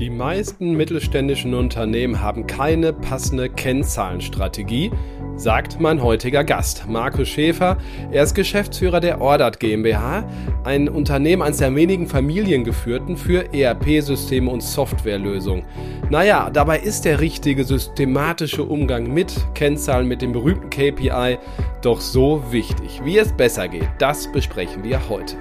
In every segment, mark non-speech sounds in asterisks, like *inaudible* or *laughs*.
Die meisten mittelständischen Unternehmen haben keine passende Kennzahlenstrategie, sagt mein heutiger Gast, Markus Schäfer. Er ist Geschäftsführer der Ordert GmbH, ein Unternehmen eines der wenigen familiengeführten für ERP-Systeme und Softwarelösungen. Naja, dabei ist der richtige systematische Umgang mit Kennzahlen, mit dem berühmten KPI, doch so wichtig. Wie es besser geht, das besprechen wir heute.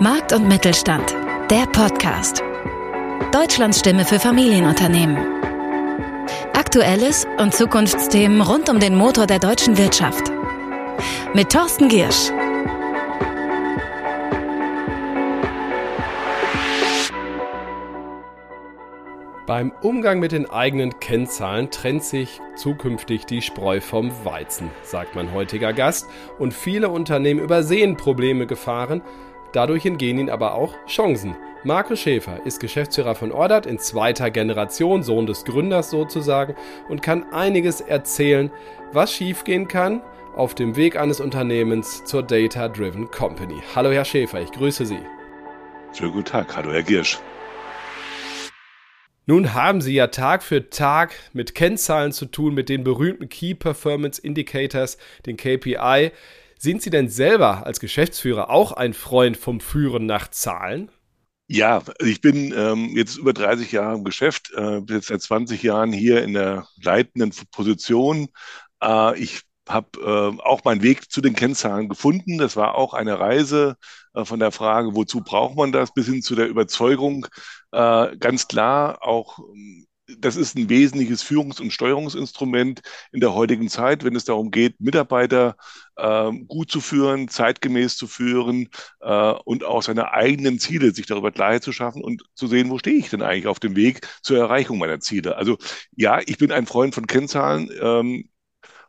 Markt und Mittelstand der Podcast. Deutschlands Stimme für Familienunternehmen. Aktuelles und Zukunftsthemen rund um den Motor der deutschen Wirtschaft. Mit Thorsten Giersch. Beim Umgang mit den eigenen Kennzahlen trennt sich zukünftig die Spreu vom Weizen, sagt mein heutiger Gast. Und viele Unternehmen übersehen Probleme, Gefahren, Dadurch entgehen ihnen aber auch Chancen. Markus Schäfer ist Geschäftsführer von Ordert in zweiter Generation, Sohn des Gründers sozusagen, und kann einiges erzählen, was schiefgehen kann auf dem Weg eines Unternehmens zur Data Driven Company. Hallo Herr Schäfer, ich grüße Sie. Schönen guten Tag, hallo Herr Giersch. Nun haben Sie ja Tag für Tag mit Kennzahlen zu tun, mit den berühmten Key Performance Indicators, den KPI. Sind Sie denn selber als Geschäftsführer auch ein Freund vom Führen nach Zahlen? Ja, ich bin ähm, jetzt über 30 Jahre im Geschäft, äh, bin jetzt seit 20 Jahren hier in der leitenden Position. Äh, ich habe äh, auch meinen Weg zu den Kennzahlen gefunden. Das war auch eine Reise äh, von der Frage, wozu braucht man das, bis hin zu der Überzeugung, äh, ganz klar auch ähm, das ist ein wesentliches Führungs- und Steuerungsinstrument in der heutigen Zeit, wenn es darum geht, Mitarbeiter äh, gut zu führen, zeitgemäß zu führen äh, und auch seine eigenen Ziele sich darüber klar zu schaffen und zu sehen, wo stehe ich denn eigentlich auf dem Weg zur Erreichung meiner Ziele. Also ja, ich bin ein Freund von Kennzahlen ähm,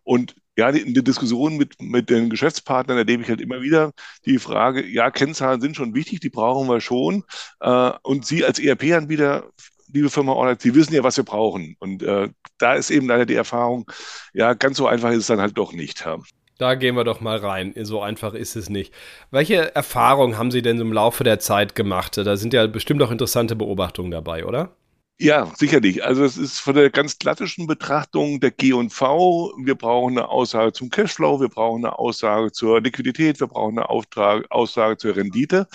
und ja, in der Diskussion mit, mit den Geschäftspartnern erlebe ich halt immer wieder die Frage, ja, Kennzahlen sind schon wichtig, die brauchen wir schon. Äh, und Sie als ERP-Anbieter liebe Firma Orlet, Sie wissen ja, was wir brauchen. Und äh, da ist eben leider die Erfahrung, ja, ganz so einfach ist es dann halt doch nicht. Ja. Da gehen wir doch mal rein. So einfach ist es nicht. Welche Erfahrungen haben Sie denn im Laufe der Zeit gemacht? Da sind ja bestimmt auch interessante Beobachtungen dabei, oder? Ja, sicherlich. Also es ist von der ganz klassischen Betrachtung der G&V. Wir brauchen eine Aussage zum Cashflow, wir brauchen eine Aussage zur Liquidität, wir brauchen eine Auftrag, Aussage zur Rendite.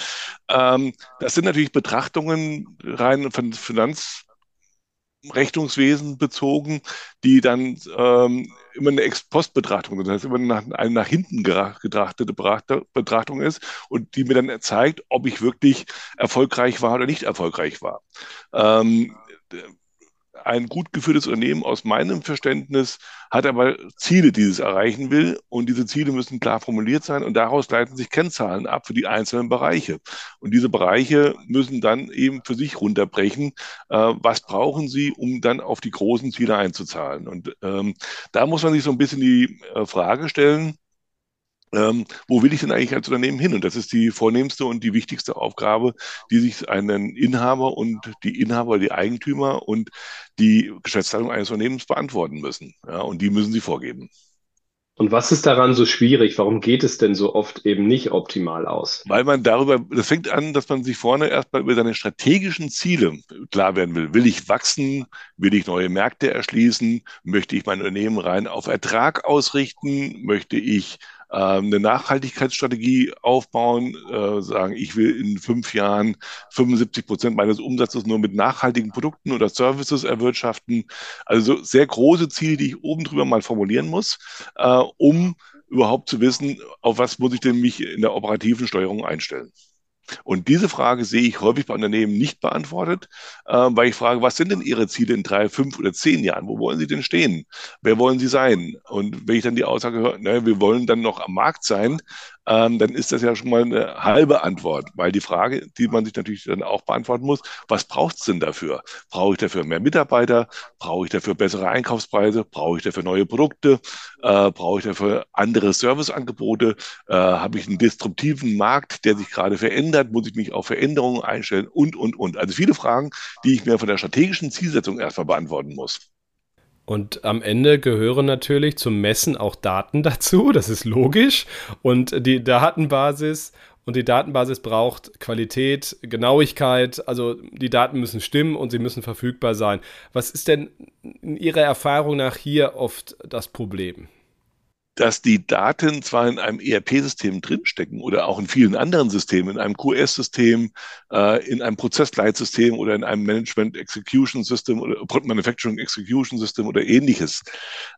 Ähm, das sind natürlich Betrachtungen rein von Finanz Rechnungswesen bezogen, die dann ähm, immer eine Ex-Post-Betrachtung das heißt immer nach, eine nach hinten getrachtete Betrachtung ist und die mir dann zeigt, ob ich wirklich erfolgreich war oder nicht erfolgreich war. Ähm, ein gut geführtes Unternehmen aus meinem Verständnis hat aber Ziele, die es erreichen will. Und diese Ziele müssen klar formuliert sein. Und daraus leiten sich Kennzahlen ab für die einzelnen Bereiche. Und diese Bereiche müssen dann eben für sich runterbrechen. Äh, was brauchen sie, um dann auf die großen Ziele einzuzahlen? Und ähm, da muss man sich so ein bisschen die äh, Frage stellen, ähm, wo will ich denn eigentlich als Unternehmen hin? Und das ist die vornehmste und die wichtigste Aufgabe, die sich einen Inhaber und die Inhaber, die Eigentümer und die Geschäftsleitung eines Unternehmens beantworten müssen. Ja, und die müssen sie vorgeben. Und was ist daran so schwierig? Warum geht es denn so oft eben nicht optimal aus? Weil man darüber, das fängt an, dass man sich vorne erstmal über seine strategischen Ziele klar werden will. Will ich wachsen? Will ich neue Märkte erschließen? Möchte ich mein Unternehmen rein auf Ertrag ausrichten? Möchte ich eine Nachhaltigkeitsstrategie aufbauen, äh, sagen, ich will in fünf Jahren 75 Prozent meines Umsatzes nur mit nachhaltigen Produkten oder Services erwirtschaften. Also sehr große Ziele, die ich oben drüber mal formulieren muss, äh, um überhaupt zu wissen, auf was muss ich denn mich in der operativen Steuerung einstellen. Und diese Frage sehe ich häufig bei Unternehmen nicht beantwortet, äh, weil ich frage, was sind denn Ihre Ziele in drei, fünf oder zehn Jahren? Wo wollen Sie denn stehen? Wer wollen Sie sein? Und wenn ich dann die Aussage höre, ne, wir wollen dann noch am Markt sein, ähm, dann ist das ja schon mal eine halbe Antwort, weil die Frage, die man sich natürlich dann auch beantworten muss, was braucht es denn dafür? Brauche ich dafür mehr Mitarbeiter? Brauche ich dafür bessere Einkaufspreise? Brauche ich dafür neue Produkte? Äh, brauche ich dafür andere Serviceangebote? Äh, Habe ich einen disruptiven Markt, der sich gerade verändert? Muss ich mich auf Veränderungen einstellen? Und, und, und. Also viele Fragen, die ich mir von der strategischen Zielsetzung erstmal beantworten muss. Und am Ende gehören natürlich zum Messen auch Daten dazu, *laughs* das ist logisch. Und die Datenbasis und die Datenbasis braucht Qualität, Genauigkeit, also die Daten müssen stimmen und sie müssen verfügbar sein. Was ist denn in Ihrer Erfahrung nach hier oft das Problem? Dass die Daten zwar in einem ERP-System drinstecken oder auch in vielen anderen Systemen, in einem QS-System, äh, in einem Prozessleitsystem oder in einem Management Execution System oder Manufacturing Execution System oder ähnliches.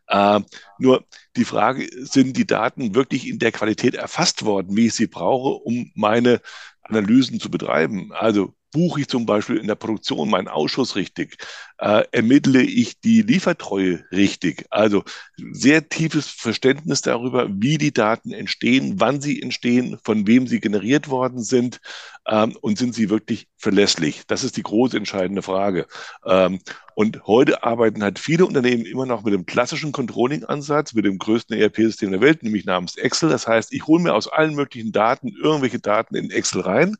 Äh, nur die Frage, sind die Daten wirklich in der Qualität erfasst worden, wie ich sie brauche, um meine Analysen zu betreiben? Also buche ich zum Beispiel in der Produktion meinen Ausschuss richtig? Äh, ermittle ich die Liefertreue richtig? Also sehr tiefes Verständnis darüber, wie die Daten entstehen, wann sie entstehen, von wem sie generiert worden sind ähm, und sind sie wirklich verlässlich? Das ist die große entscheidende Frage. Ähm, und heute arbeiten halt viele Unternehmen immer noch mit dem klassischen Controlling-Ansatz, mit dem größten ERP-System der Welt, nämlich namens Excel. Das heißt, ich hole mir aus allen möglichen Daten irgendwelche Daten in Excel rein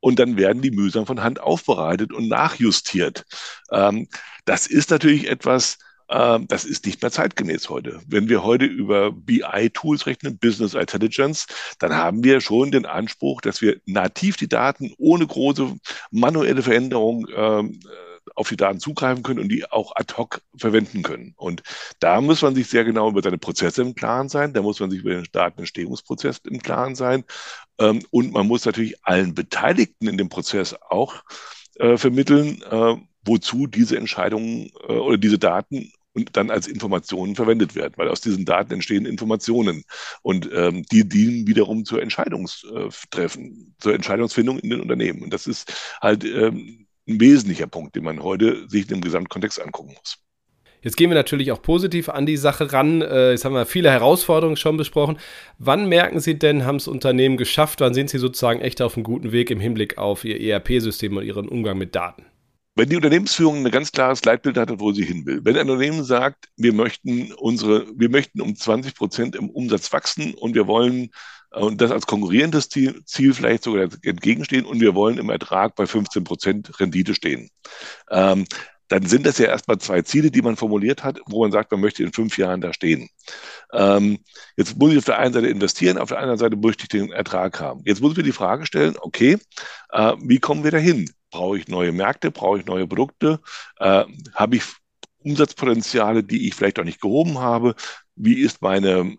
und dann werden die mühsam von Hand aufbereitet und nachjustiert. Ähm, das ist natürlich etwas, ähm, das ist nicht mehr zeitgemäß heute. Wenn wir heute über BI-Tools rechnen, Business Intelligence, dann haben wir schon den Anspruch, dass wir nativ die Daten ohne große manuelle Veränderung ähm, auf die Daten zugreifen können und die auch ad hoc verwenden können. Und da muss man sich sehr genau über seine Prozesse im Klaren sein, da muss man sich über den Datenentstehungsprozess im Klaren sein ähm, und man muss natürlich allen Beteiligten in dem Prozess auch äh, vermitteln, äh, wozu diese Entscheidungen äh, oder diese Daten und dann als Informationen verwendet werden, weil aus diesen Daten entstehen Informationen und ähm, die dienen wiederum zur Entscheidungstreffen, zur Entscheidungsfindung in den Unternehmen. Und das ist halt ähm, ein wesentlicher Punkt, den man heute sich im Gesamtkontext angucken muss. Jetzt gehen wir natürlich auch positiv an die Sache ran. Äh, jetzt haben wir viele Herausforderungen schon besprochen. Wann merken Sie denn, haben es Unternehmen geschafft? Wann sind Sie sozusagen echt auf einem guten Weg im Hinblick auf Ihr ERP-System und Ihren Umgang mit Daten? Wenn die Unternehmensführung ein ganz klares Leitbild hat, wo sie hin will, wenn ein Unternehmen sagt, wir möchten unsere, wir möchten um 20 Prozent im Umsatz wachsen und wir wollen und das als konkurrierendes Ziel, Ziel vielleicht sogar entgegenstehen und wir wollen im Ertrag bei 15 Prozent Rendite stehen. Ähm, dann sind das ja erstmal zwei Ziele, die man formuliert hat, wo man sagt, man möchte in fünf Jahren da stehen. Ähm, jetzt muss ich auf der einen Seite investieren, auf der anderen Seite möchte ich den Ertrag haben. Jetzt muss ich mir die Frage stellen, okay, äh, wie kommen wir dahin? Brauche ich neue Märkte? Brauche ich neue Produkte? Äh, habe ich Umsatzpotenziale, die ich vielleicht auch nicht gehoben habe? Wie ist meine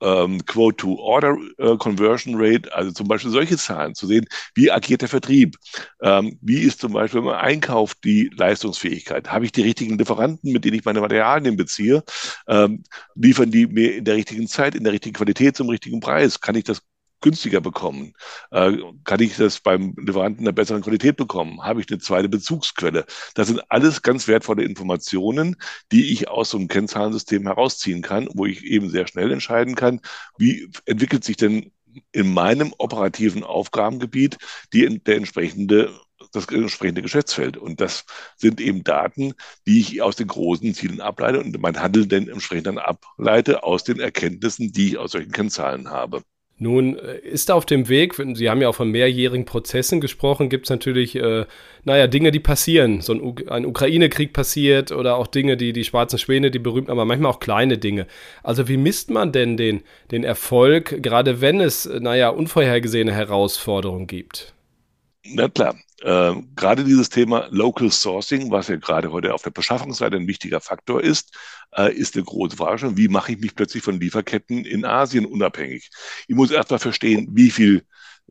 ähm, Quote-to-Order-Conversion äh, Rate, also zum Beispiel solche Zahlen zu sehen, wie agiert der Vertrieb, ähm, wie ist zum Beispiel beim Einkauf die Leistungsfähigkeit, habe ich die richtigen Lieferanten, mit denen ich meine Materialien beziehe, ähm, liefern die mir in der richtigen Zeit, in der richtigen Qualität zum richtigen Preis, kann ich das günstiger bekommen? Äh, kann ich das beim Lieferanten einer besseren Qualität bekommen? Habe ich eine zweite Bezugsquelle? Das sind alles ganz wertvolle Informationen, die ich aus so einem Kennzahlensystem herausziehen kann, wo ich eben sehr schnell entscheiden kann, wie entwickelt sich denn in meinem operativen Aufgabengebiet die, der entsprechende das entsprechende Geschäftsfeld. Und das sind eben Daten, die ich aus den großen Zielen ableite und mein Handeln dann entsprechend dann ableite aus den Erkenntnissen, die ich aus solchen Kennzahlen habe. Nun äh, ist auf dem Weg, Sie haben ja auch von mehrjährigen Prozessen gesprochen, gibt es natürlich, äh, naja, Dinge, die passieren. So ein, ein Ukraine-Krieg passiert oder auch Dinge, die die schwarzen Schwäne, die berühmten, aber manchmal auch kleine Dinge. Also wie misst man denn den, den Erfolg, gerade wenn es, äh, naja, unvorhergesehene Herausforderungen gibt? Na klar, äh, gerade dieses Thema Local Sourcing, was ja gerade heute auf der Beschaffungsseite ein wichtiger Faktor ist, äh, ist eine große Frage. Wie mache ich mich plötzlich von Lieferketten in Asien unabhängig? Ich muss erstmal verstehen, wie viel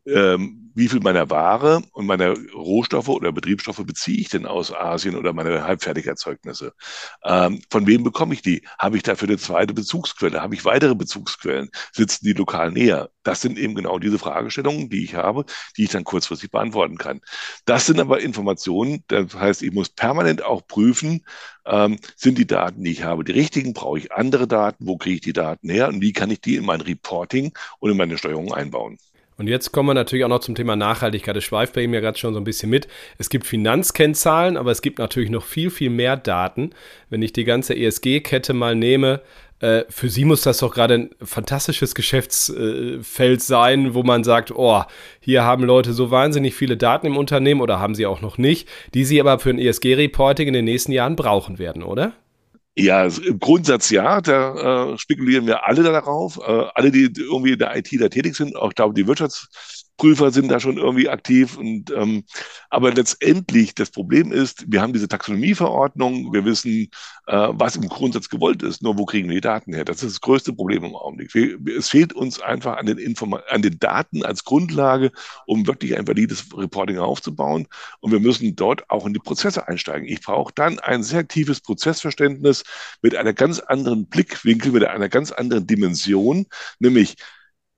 ähm, wie viel meiner Ware und meiner Rohstoffe oder Betriebsstoffe beziehe ich denn aus Asien oder meine Halbfertigerzeugnisse? Ähm, von wem bekomme ich die? Habe ich dafür eine zweite Bezugsquelle? Habe ich weitere Bezugsquellen? Sitzen die lokal näher? Das sind eben genau diese Fragestellungen, die ich habe, die ich dann kurzfristig beantworten kann. Das sind aber Informationen, das heißt, ich muss permanent auch prüfen, ähm, sind die Daten, die ich habe, die richtigen? Brauche ich andere Daten? Wo kriege ich die Daten her? Und wie kann ich die in mein Reporting und in meine Steuerung einbauen? Und jetzt kommen wir natürlich auch noch zum Thema Nachhaltigkeit. Das schweift bei ihm ja gerade schon so ein bisschen mit. Es gibt Finanzkennzahlen, aber es gibt natürlich noch viel, viel mehr Daten. Wenn ich die ganze ESG-Kette mal nehme, äh, für Sie muss das doch gerade ein fantastisches Geschäftsfeld sein, wo man sagt, oh, hier haben Leute so wahnsinnig viele Daten im Unternehmen oder haben sie auch noch nicht, die sie aber für ein ESG-Reporting in den nächsten Jahren brauchen werden, oder? Ja, im Grundsatz ja, da äh, spekulieren wir alle darauf. Äh, alle, die irgendwie in der IT da tätig sind, auch glaube die Wirtschafts Prüfer sind da schon irgendwie aktiv. Und, ähm, aber letztendlich das Problem ist, wir haben diese Taxonomieverordnung, wir wissen, äh, was im Grundsatz gewollt ist, nur wo kriegen wir die Daten her? Das ist das größte Problem im Augenblick. Wir, es fehlt uns einfach an den, Informa an den Daten als Grundlage, um wirklich ein valides Reporting aufzubauen. Und wir müssen dort auch in die Prozesse einsteigen. Ich brauche dann ein sehr tiefes Prozessverständnis mit einer ganz anderen Blickwinkel, mit einer ganz anderen Dimension, nämlich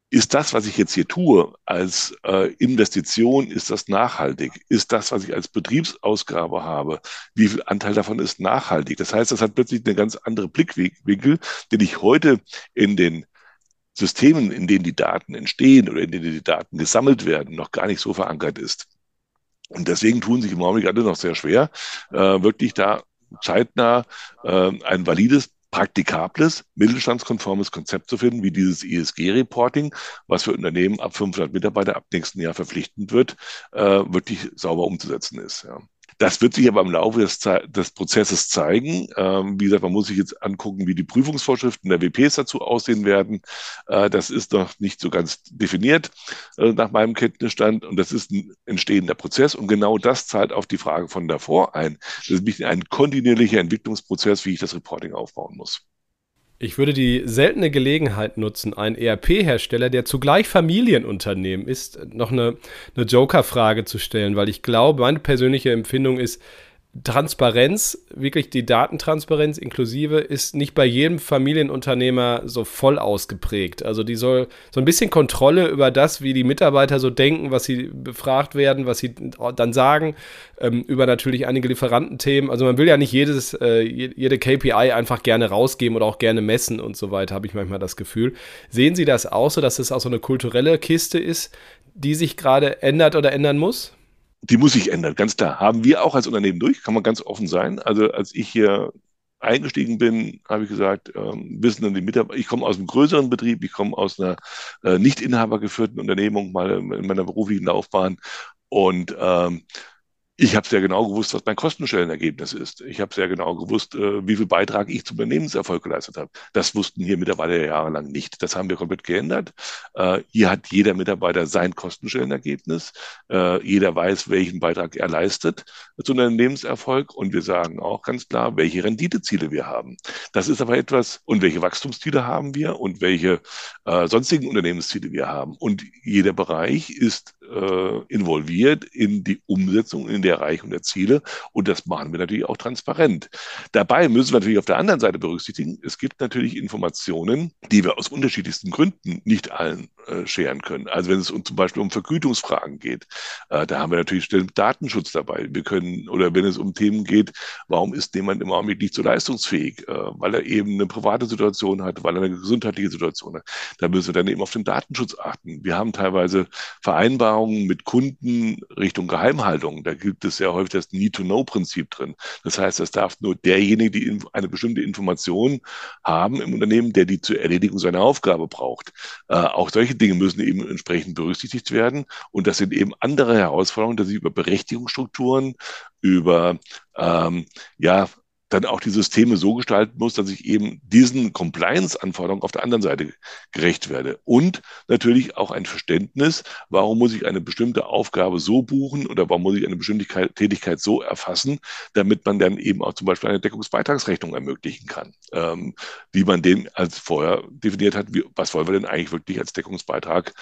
ist das, was ich jetzt hier tue, als äh, Investition, ist das nachhaltig? Ist das, was ich als Betriebsausgabe habe, wie viel Anteil davon ist nachhaltig? Das heißt, das hat plötzlich eine ganz andere Blickwinkel, den ich heute in den Systemen, in denen die Daten entstehen oder in denen die Daten gesammelt werden, noch gar nicht so verankert ist. Und deswegen tun sich im Augenblick alle noch sehr schwer, äh, wirklich da zeitnah äh, ein valides praktikables, mittelstandskonformes Konzept zu finden, wie dieses ESG-Reporting, was für Unternehmen ab 500 Mitarbeiter ab nächsten Jahr verpflichtend wird, äh, wirklich sauber umzusetzen ist. Ja. Das wird sich aber im Laufe des, des Prozesses zeigen. Ähm, wie gesagt, man muss sich jetzt angucken, wie die Prüfungsvorschriften der WPs dazu aussehen werden. Äh, das ist noch nicht so ganz definiert äh, nach meinem Kenntnisstand und das ist ein entstehender Prozess und genau das zahlt auf die Frage von davor ein. Das ist ein kontinuierlicher Entwicklungsprozess, wie ich das Reporting aufbauen muss. Ich würde die seltene Gelegenheit nutzen, einen ERP-Hersteller, der zugleich Familienunternehmen ist, noch eine, eine Joker-Frage zu stellen, weil ich glaube, meine persönliche Empfindung ist, Transparenz, wirklich die Datentransparenz inklusive, ist nicht bei jedem Familienunternehmer so voll ausgeprägt. Also die soll so ein bisschen Kontrolle über das, wie die Mitarbeiter so denken, was sie befragt werden, was sie dann sagen, ähm, über natürlich einige Lieferantenthemen. Also man will ja nicht jedes, äh, jede KPI einfach gerne rausgeben oder auch gerne messen und so weiter, habe ich manchmal das Gefühl. Sehen Sie das auch so, dass es auch so eine kulturelle Kiste ist, die sich gerade ändert oder ändern muss? Die muss sich ändern, ganz klar. Haben wir auch als Unternehmen durch, kann man ganz offen sein. Also als ich hier eingestiegen bin, habe ich gesagt, ähm, wissen dann die Mitarbeiter, ich komme aus einem größeren Betrieb, ich komme aus einer äh, nicht inhabergeführten Unternehmung mal in meiner beruflichen Laufbahn und ähm, ich habe sehr genau gewusst, was mein Kostenstellenergebnis ist. Ich habe sehr genau gewusst, äh, wie viel Beitrag ich zum Unternehmenserfolg geleistet habe. Das wussten hier Mitarbeiter jahrelang nicht. Das haben wir komplett geändert. Äh, hier hat jeder Mitarbeiter sein Kostenstellenergebnis. Äh, jeder weiß, welchen Beitrag er leistet zum Unternehmenserfolg. Und wir sagen auch ganz klar, welche Renditeziele wir haben. Das ist aber etwas, und welche Wachstumsziele haben wir und welche sonstigen Unternehmensziele wir haben. Und jeder Bereich ist involviert in die Umsetzung, in der Erreichung der Ziele. Und das machen wir natürlich auch transparent. Dabei müssen wir natürlich auf der anderen Seite berücksichtigen, es gibt natürlich Informationen, die wir aus unterschiedlichsten Gründen nicht allen äh, scheren können. Also wenn es um, zum Beispiel um Vergütungsfragen geht, äh, da haben wir natürlich Datenschutz dabei. Wir können, oder wenn es um Themen geht, warum ist jemand im Augenblick nicht so leistungsfähig, äh, weil er eben eine private Situation hat, weil er eine gesundheitliche Situation hat. Da müssen wir dann eben auf den Datenschutz achten. Wir haben teilweise Vereinbarungen mit Kunden Richtung Geheimhaltung. Da gilt es sehr häufig das Need-to-Know-Prinzip drin. Das heißt, es darf nur derjenige, die eine bestimmte Information haben im Unternehmen, der die zur Erledigung seiner Aufgabe braucht. Äh, auch solche Dinge müssen eben entsprechend berücksichtigt werden. Und das sind eben andere Herausforderungen, dass ich über Berechtigungsstrukturen, über ähm, ja, dann auch die Systeme so gestalten muss, dass ich eben diesen Compliance-Anforderungen auf der anderen Seite gerecht werde. Und natürlich auch ein Verständnis, warum muss ich eine bestimmte Aufgabe so buchen oder warum muss ich eine bestimmte Tätigkeit so erfassen, damit man dann eben auch zum Beispiel eine Deckungsbeitragsrechnung ermöglichen kann, ähm, wie man den als vorher definiert hat, wie, was wollen wir denn eigentlich wirklich als Deckungsbeitrag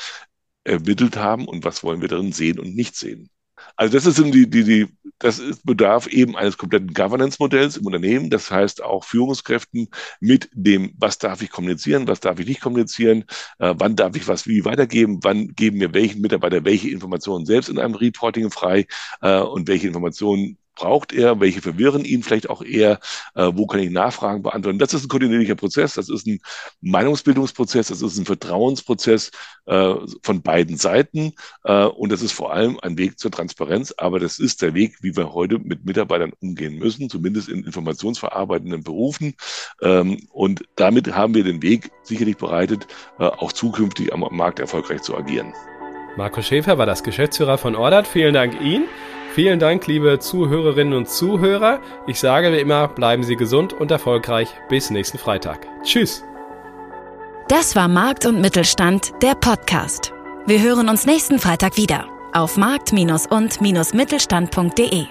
ermittelt haben und was wollen wir darin sehen und nicht sehen. Also das ist die, die, die, das ist, bedarf eben eines kompletten Governance-Modells im Unternehmen. Das heißt auch Führungskräften mit dem, was darf ich kommunizieren, was darf ich nicht kommunizieren, äh, wann darf ich was wie weitergeben, wann geben wir welchen Mitarbeiter welche Informationen selbst in einem Reporting frei äh, und welche Informationen braucht er, welche verwirren ihn vielleicht auch eher, äh, wo kann ich Nachfragen beantworten. Das ist ein kontinuierlicher Prozess, das ist ein Meinungsbildungsprozess, das ist ein Vertrauensprozess äh, von beiden Seiten äh, und das ist vor allem ein Weg zur Transparenz, aber das ist der Weg, wie wir heute mit Mitarbeitern umgehen müssen, zumindest in informationsverarbeitenden Berufen ähm, und damit haben wir den Weg sicherlich bereitet, äh, auch zukünftig am Markt erfolgreich zu agieren. Marco Schäfer war das Geschäftsführer von Ordat. Vielen Dank Ihnen. Vielen Dank, liebe Zuhörerinnen und Zuhörer. Ich sage wie immer, bleiben Sie gesund und erfolgreich. Bis nächsten Freitag. Tschüss. Das war Markt und Mittelstand, der Podcast. Wir hören uns nächsten Freitag wieder auf markt- und-mittelstand.de.